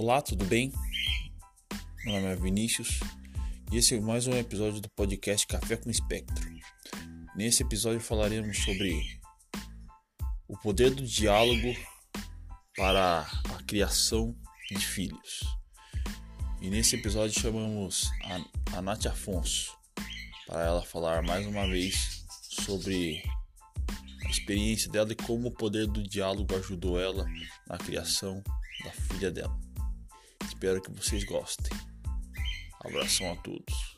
Olá, tudo bem? Meu nome é Vinícius e esse é mais um episódio do podcast Café com Espectro. Nesse episódio falaremos sobre o poder do diálogo para a criação de filhos. E nesse episódio chamamos a, a Nath Afonso para ela falar mais uma vez sobre a experiência dela e como o poder do diálogo ajudou ela na criação da filha dela. Espero que vocês gostem. Abração a todos.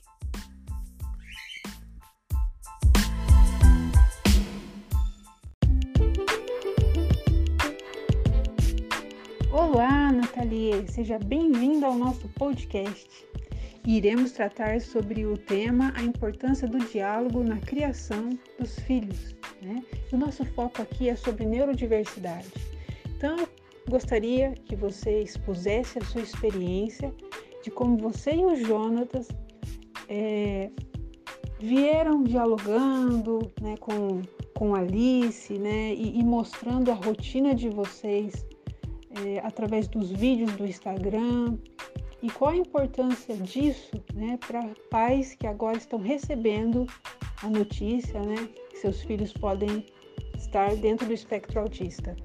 Olá, Nathalie, seja bem-vinda ao nosso podcast. Iremos tratar sobre o tema a importância do diálogo na criação dos filhos. Né? O nosso foco aqui é sobre neurodiversidade. Então, gostaria que você expusesse a sua experiência de como você e o Jonatas é, vieram dialogando né, com, com Alice né, e, e mostrando a rotina de vocês é, através dos vídeos do Instagram e qual a importância disso né, para pais que agora estão recebendo a notícia né, que seus filhos podem estar dentro do espectro autista.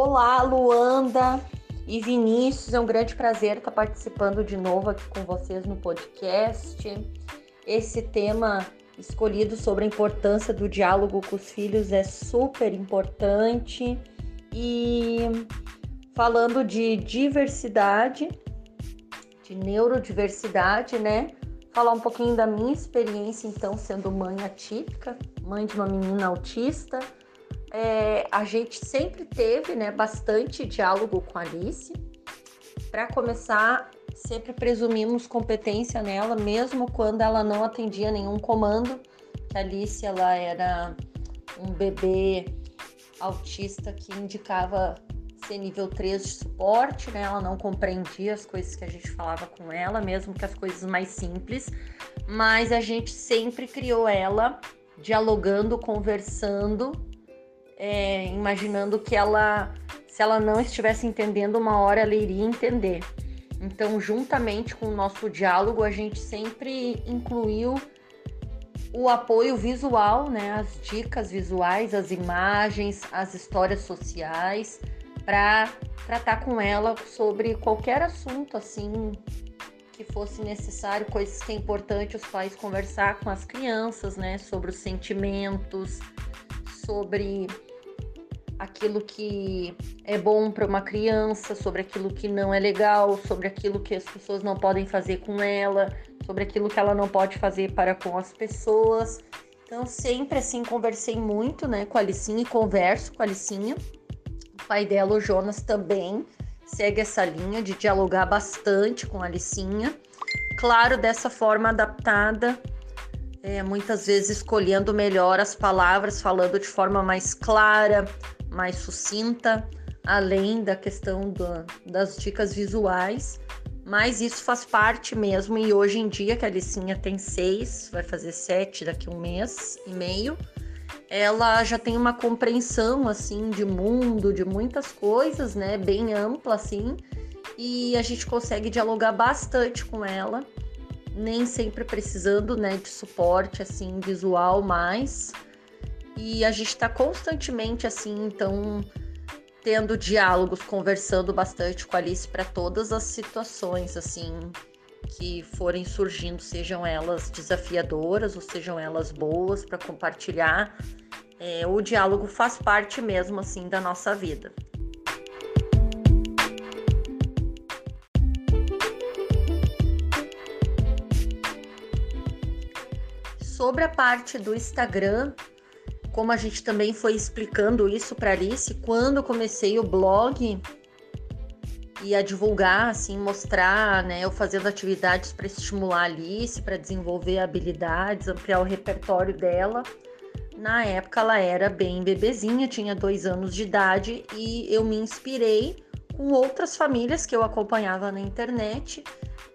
Olá, Luanda e Vinícius, é um grande prazer estar participando de novo aqui com vocês no podcast. Esse tema escolhido sobre a importância do diálogo com os filhos é super importante e falando de diversidade, de neurodiversidade, né? Falar um pouquinho da minha experiência, então, sendo mãe atípica, mãe de uma menina autista é, a gente sempre teve né, bastante diálogo com a Alice. Para começar, sempre presumimos competência nela, mesmo quando ela não atendia nenhum comando. A Alice ela era um bebê autista que indicava ser nível 3 de suporte, né? Ela não compreendia as coisas que a gente falava com ela, mesmo que as coisas mais simples, mas a gente sempre criou ela dialogando, conversando é, imaginando que ela, se ela não estivesse entendendo, uma hora ela iria entender. Então, juntamente com o nosso diálogo, a gente sempre incluiu o apoio visual, né, as dicas visuais, as imagens, as histórias sociais, para tratar com ela sobre qualquer assunto assim que fosse necessário, coisas que é importante os pais conversar com as crianças, né, sobre os sentimentos, sobre aquilo que é bom para uma criança, sobre aquilo que não é legal, sobre aquilo que as pessoas não podem fazer com ela, sobre aquilo que ela não pode fazer para com as pessoas. Então, sempre assim, conversei muito, né, com a Alicinha e converso com a Alicinha. O pai dela, o Jonas, também segue essa linha de dialogar bastante com a Alicinha. Claro, dessa forma adaptada, é, muitas vezes escolhendo melhor as palavras, falando de forma mais clara, mais sucinta, além da questão do, das dicas visuais, mas isso faz parte mesmo. E hoje em dia, que a Alicinha tem seis, vai fazer sete daqui a um mês e meio, ela já tem uma compreensão assim de mundo, de muitas coisas, né? Bem ampla assim, e a gente consegue dialogar bastante com ela, nem sempre precisando, né, de suporte assim visual mais e a gente está constantemente assim, então tendo diálogos, conversando bastante com a Alice para todas as situações assim que forem surgindo, sejam elas desafiadoras ou sejam elas boas para compartilhar. É, o diálogo faz parte mesmo assim da nossa vida. Sobre a parte do Instagram, como a gente também foi explicando isso para Alice, quando comecei o blog e a divulgar, assim, mostrar, né, eu fazendo atividades para estimular a Alice, para desenvolver habilidades, ampliar o repertório dela. Na época ela era bem bebezinha, tinha dois anos de idade e eu me inspirei com outras famílias que eu acompanhava na internet,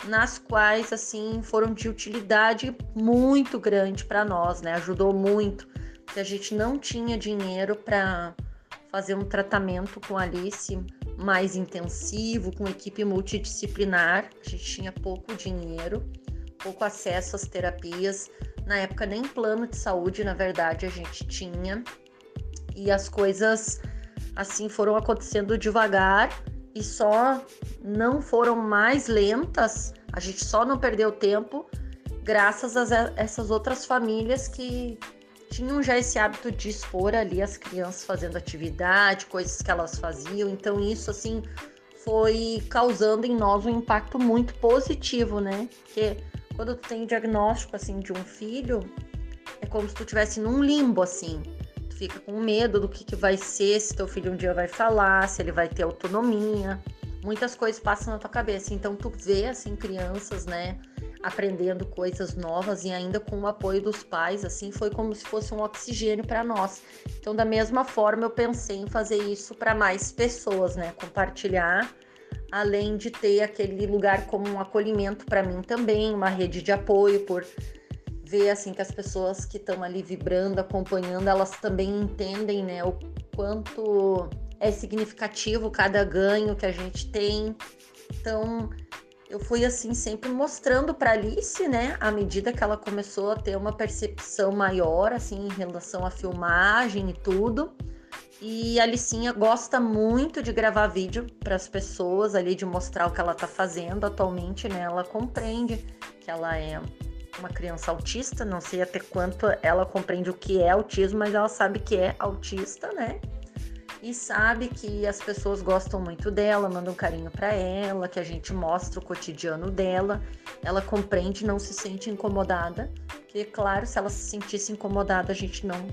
nas quais assim foram de utilidade muito grande para nós, né? Ajudou muito, porque a gente não tinha dinheiro para fazer um tratamento com Alice mais intensivo, com equipe multidisciplinar. A gente tinha pouco dinheiro, pouco acesso às terapias. Na época, nem plano de saúde, na verdade, a gente tinha. E as coisas assim foram acontecendo devagar e só não foram mais lentas. A gente só não perdeu tempo graças a essas outras famílias que tinham já esse hábito de expor ali as crianças fazendo atividade, coisas que elas faziam. Então isso assim foi causando em nós um impacto muito positivo, né? Porque quando tu tem diagnóstico assim de um filho, é como se tu estivesse num limbo assim. Tu fica com medo do que, que vai ser, se teu filho um dia vai falar, se ele vai ter autonomia. Muitas coisas passam na tua cabeça. Então tu vê assim crianças, né? Aprendendo coisas novas e ainda com o apoio dos pais, assim, foi como se fosse um oxigênio para nós. Então, da mesma forma, eu pensei em fazer isso para mais pessoas, né? Compartilhar, além de ter aquele lugar como um acolhimento para mim também, uma rede de apoio por ver assim que as pessoas que estão ali vibrando, acompanhando, elas também entendem, né, o quanto é significativo cada ganho que a gente tem. Então, eu fui assim sempre mostrando para Alice, né, à medida que ela começou a ter uma percepção maior assim em relação à filmagem e tudo. E a Alicinha gosta muito de gravar vídeo para as pessoas ali de mostrar o que ela tá fazendo atualmente, né? Ela compreende que ela é uma criança autista, não sei até quanto ela compreende o que é autismo, mas ela sabe que é autista, né? E sabe que as pessoas gostam muito dela, mandam carinho para ela, que a gente mostra o cotidiano dela. Ela compreende, não se sente incomodada, que claro, se ela se sentisse incomodada, a gente não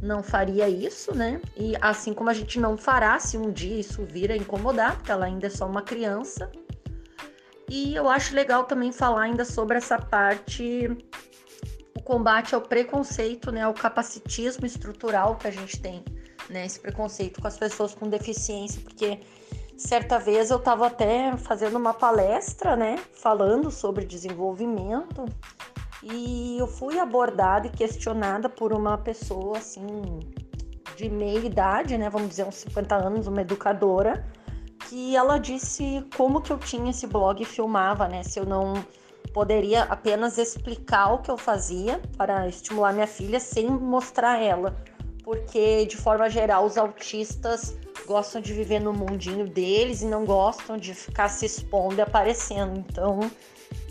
não faria isso, né? E assim como a gente não fará se um dia isso vir a incomodar, porque ela ainda é só uma criança. E eu acho legal também falar ainda sobre essa parte o combate ao preconceito, né, ao capacitismo estrutural que a gente tem né, esse preconceito com as pessoas com deficiência, porque certa vez eu estava até fazendo uma palestra, né, falando sobre desenvolvimento, e eu fui abordada e questionada por uma pessoa assim de meia idade, né, vamos dizer uns 50 anos, uma educadora, que ela disse como que eu tinha esse blog e filmava, né, se eu não poderia apenas explicar o que eu fazia para estimular minha filha sem mostrar ela porque de forma geral os autistas gostam de viver no mundinho deles e não gostam de ficar se expondo e aparecendo. Então,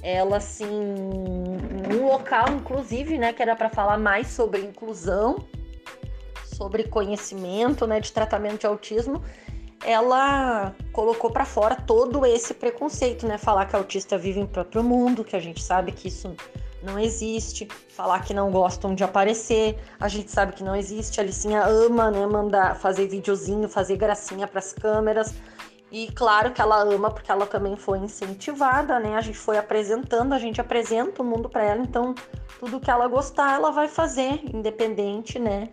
ela assim, um local inclusive, né, que era para falar mais sobre inclusão, sobre conhecimento, né, de tratamento de autismo, ela colocou para fora todo esse preconceito, né, falar que autista vive em próprio mundo, que a gente sabe que isso não existe, falar que não gostam de aparecer, a gente sabe que não existe, a ama, né, mandar fazer videozinho, fazer gracinha para as câmeras. E claro que ela ama porque ela também foi incentivada, né? A gente foi apresentando, a gente apresenta o mundo para ela, então tudo que ela gostar, ela vai fazer, independente, né,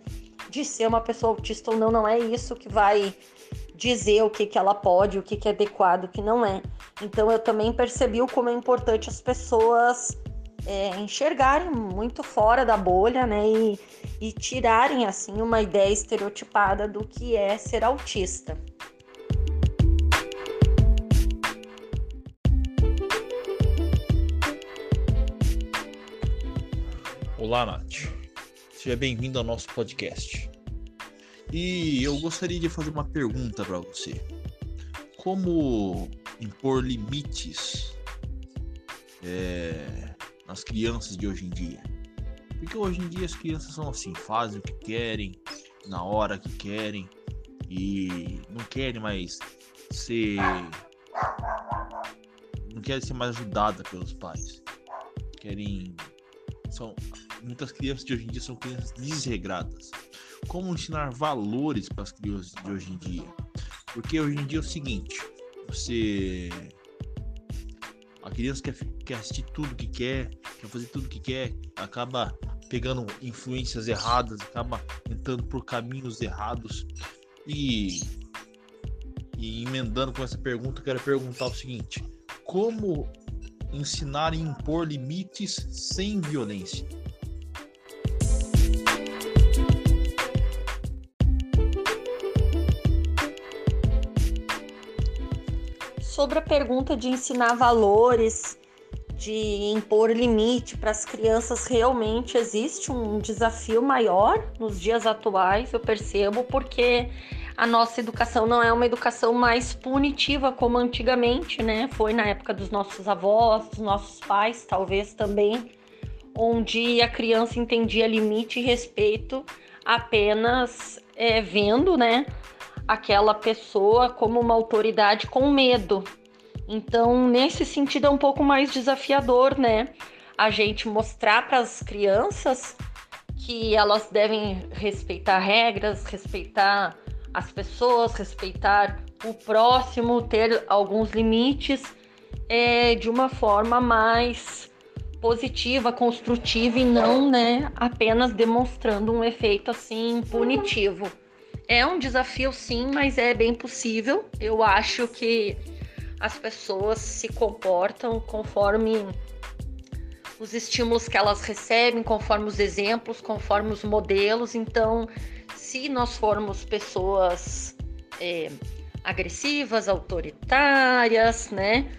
de ser uma pessoa autista ou não, não é isso que vai dizer o que, que ela pode, o que, que é adequado, o que não é. Então eu também percebi o como é importante as pessoas é, enxergarem muito fora da bolha, né? E, e tirarem assim uma ideia estereotipada do que é ser autista. Olá, Nath. Seja bem-vindo ao nosso podcast. E eu gostaria de fazer uma pergunta para você. Como impor limites é, nas crianças de hoje em dia. Porque hoje em dia as crianças são assim, fazem o que querem, na hora que querem e não querem mais ser não querem ser mais ajudada pelos pais. Querem são muitas crianças de hoje em dia são crianças desregradas. Como ensinar valores para as crianças de hoje em dia? Porque hoje em dia é o seguinte, você a criança quer, quer assistir tudo que quer, quer fazer tudo que quer, acaba pegando influências erradas, acaba entrando por caminhos errados. E E emendando com essa pergunta, quero perguntar o seguinte: como ensinar e impor limites sem violência? Sobre a pergunta de ensinar valores, de impor limite para as crianças, realmente existe um desafio maior nos dias atuais, eu percebo, porque a nossa educação não é uma educação mais punitiva como antigamente, né? Foi na época dos nossos avós, dos nossos pais, talvez também, onde a criança entendia limite e respeito apenas é, vendo, né? aquela pessoa como uma autoridade com medo. Então, nesse sentido, é um pouco mais desafiador, né? A gente mostrar para as crianças que elas devem respeitar regras, respeitar as pessoas, respeitar o próximo, ter alguns limites é, de uma forma mais positiva, construtiva e não, né, apenas demonstrando um efeito assim punitivo. É um desafio, sim, mas é bem possível. Eu acho que as pessoas se comportam conforme os estímulos que elas recebem, conforme os exemplos, conforme os modelos. Então, se nós formos pessoas é, agressivas, autoritárias, né?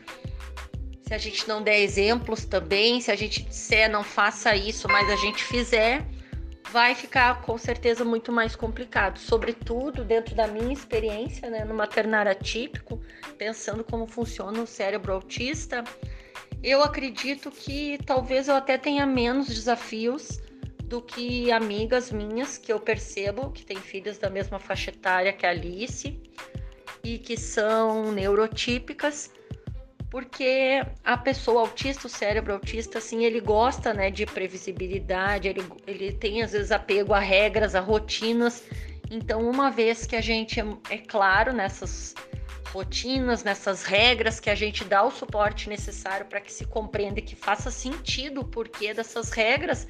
Se a gente não der exemplos também, se a gente disser não faça isso, mas a gente fizer, vai ficar com certeza muito mais complicado, sobretudo dentro da minha experiência, né, no maternário atípico, pensando como funciona o cérebro autista, eu acredito que talvez eu até tenha menos desafios do que amigas minhas que eu percebo que têm filhas da mesma faixa etária que a Alice e que são neurotípicas porque a pessoa autista, o cérebro autista, assim, ele gosta, né, de previsibilidade, ele, ele tem às vezes apego a regras, a rotinas. Então, uma vez que a gente é, é claro nessas rotinas, nessas regras, que a gente dá o suporte necessário para que se compreenda e que faça sentido o porquê dessas regras,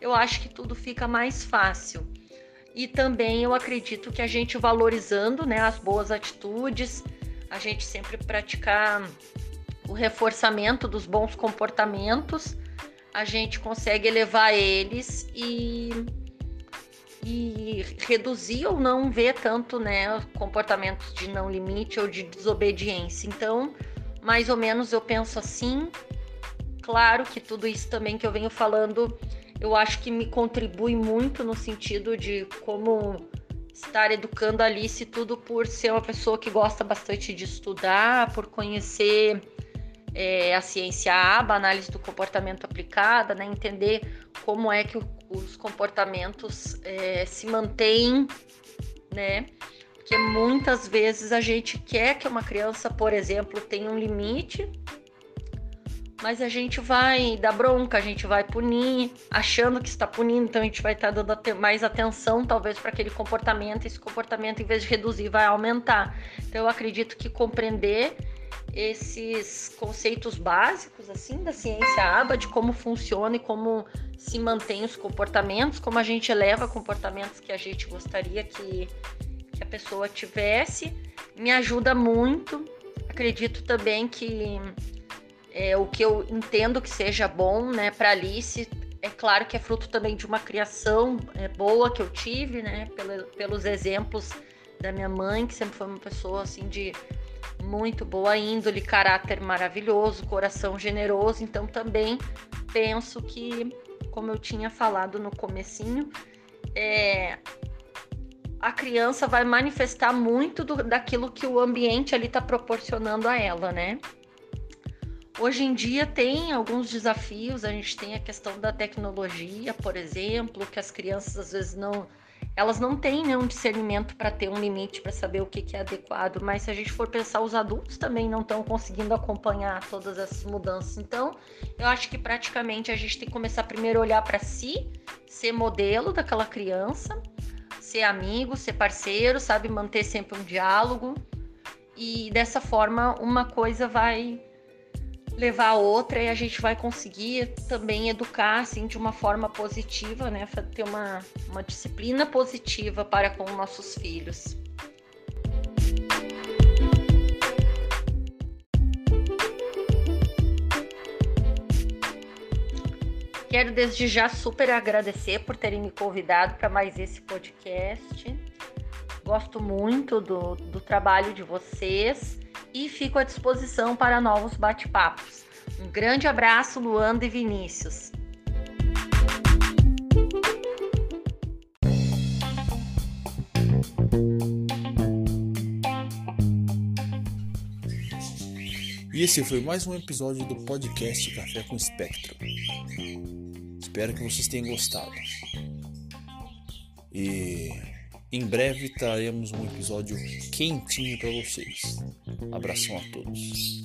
eu acho que tudo fica mais fácil. E também eu acredito que a gente valorizando né, as boas atitudes, a gente sempre praticar o reforçamento dos bons comportamentos, a gente consegue elevar eles e, e reduzir ou não ver tanto né, comportamentos de não limite ou de desobediência. Então, mais ou menos eu penso assim. Claro que tudo isso também que eu venho falando, eu acho que me contribui muito no sentido de como estar educando a Alice, tudo por ser uma pessoa que gosta bastante de estudar, por conhecer é, a ciência aba, análise do comportamento aplicada, né? entender como é que o, os comportamentos é, se mantêm, né? Porque muitas vezes a gente quer que uma criança, por exemplo, tenha um limite, mas a gente vai dar bronca, a gente vai punir, achando que está punindo, então a gente vai estar dando mais atenção, talvez, para aquele comportamento, esse comportamento, em vez de reduzir, vai aumentar. Então, eu acredito que compreender esses conceitos básicos assim da ciência aba de como funciona e como se mantém os comportamentos, como a gente eleva comportamentos que a gente gostaria que, que a pessoa tivesse, me ajuda muito. Acredito também que é, o que eu entendo que seja bom, né, para Alice, é claro que é fruto também de uma criação é, boa que eu tive, né, pelos exemplos da minha mãe, que sempre foi uma pessoa assim de muito boa índole, caráter maravilhoso, coração generoso, então também penso que, como eu tinha falado no comecinho, é, a criança vai manifestar muito do, daquilo que o ambiente ali está proporcionando a ela, né? Hoje em dia tem alguns desafios, a gente tem a questão da tecnologia, por exemplo, que as crianças às vezes não elas não têm né, um discernimento para ter um limite para saber o que, que, é adequado, mas se a gente for pensar, os adultos também não estão conseguindo acompanhar todas essas mudanças. Então, eu acho que praticamente a gente tem que começar primeiro a olhar para si, ser modelo daquela criança, ser amigo, ser parceiro, sabe, manter sempre um diálogo. E dessa forma, uma coisa vai levar a outra e a gente vai conseguir também educar assim de uma forma positiva, né? Ter uma, uma disciplina positiva para com nossos filhos. Quero desde já super agradecer por terem me convidado para mais esse podcast. Gosto muito do, do trabalho de vocês e fico à disposição para novos bate-papos. Um grande abraço, Luanda e Vinícius. E esse foi mais um episódio do podcast Café com Espectro. Espero que vocês tenham gostado. E em breve traremos um episódio quentinho para vocês. Abração a todos.